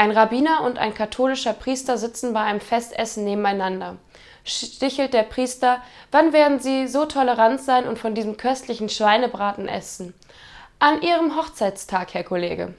Ein Rabbiner und ein katholischer Priester sitzen bei einem Festessen nebeneinander. Stichelt der Priester, wann werden Sie so tolerant sein und von diesem köstlichen Schweinebraten essen? An Ihrem Hochzeitstag, Herr Kollege.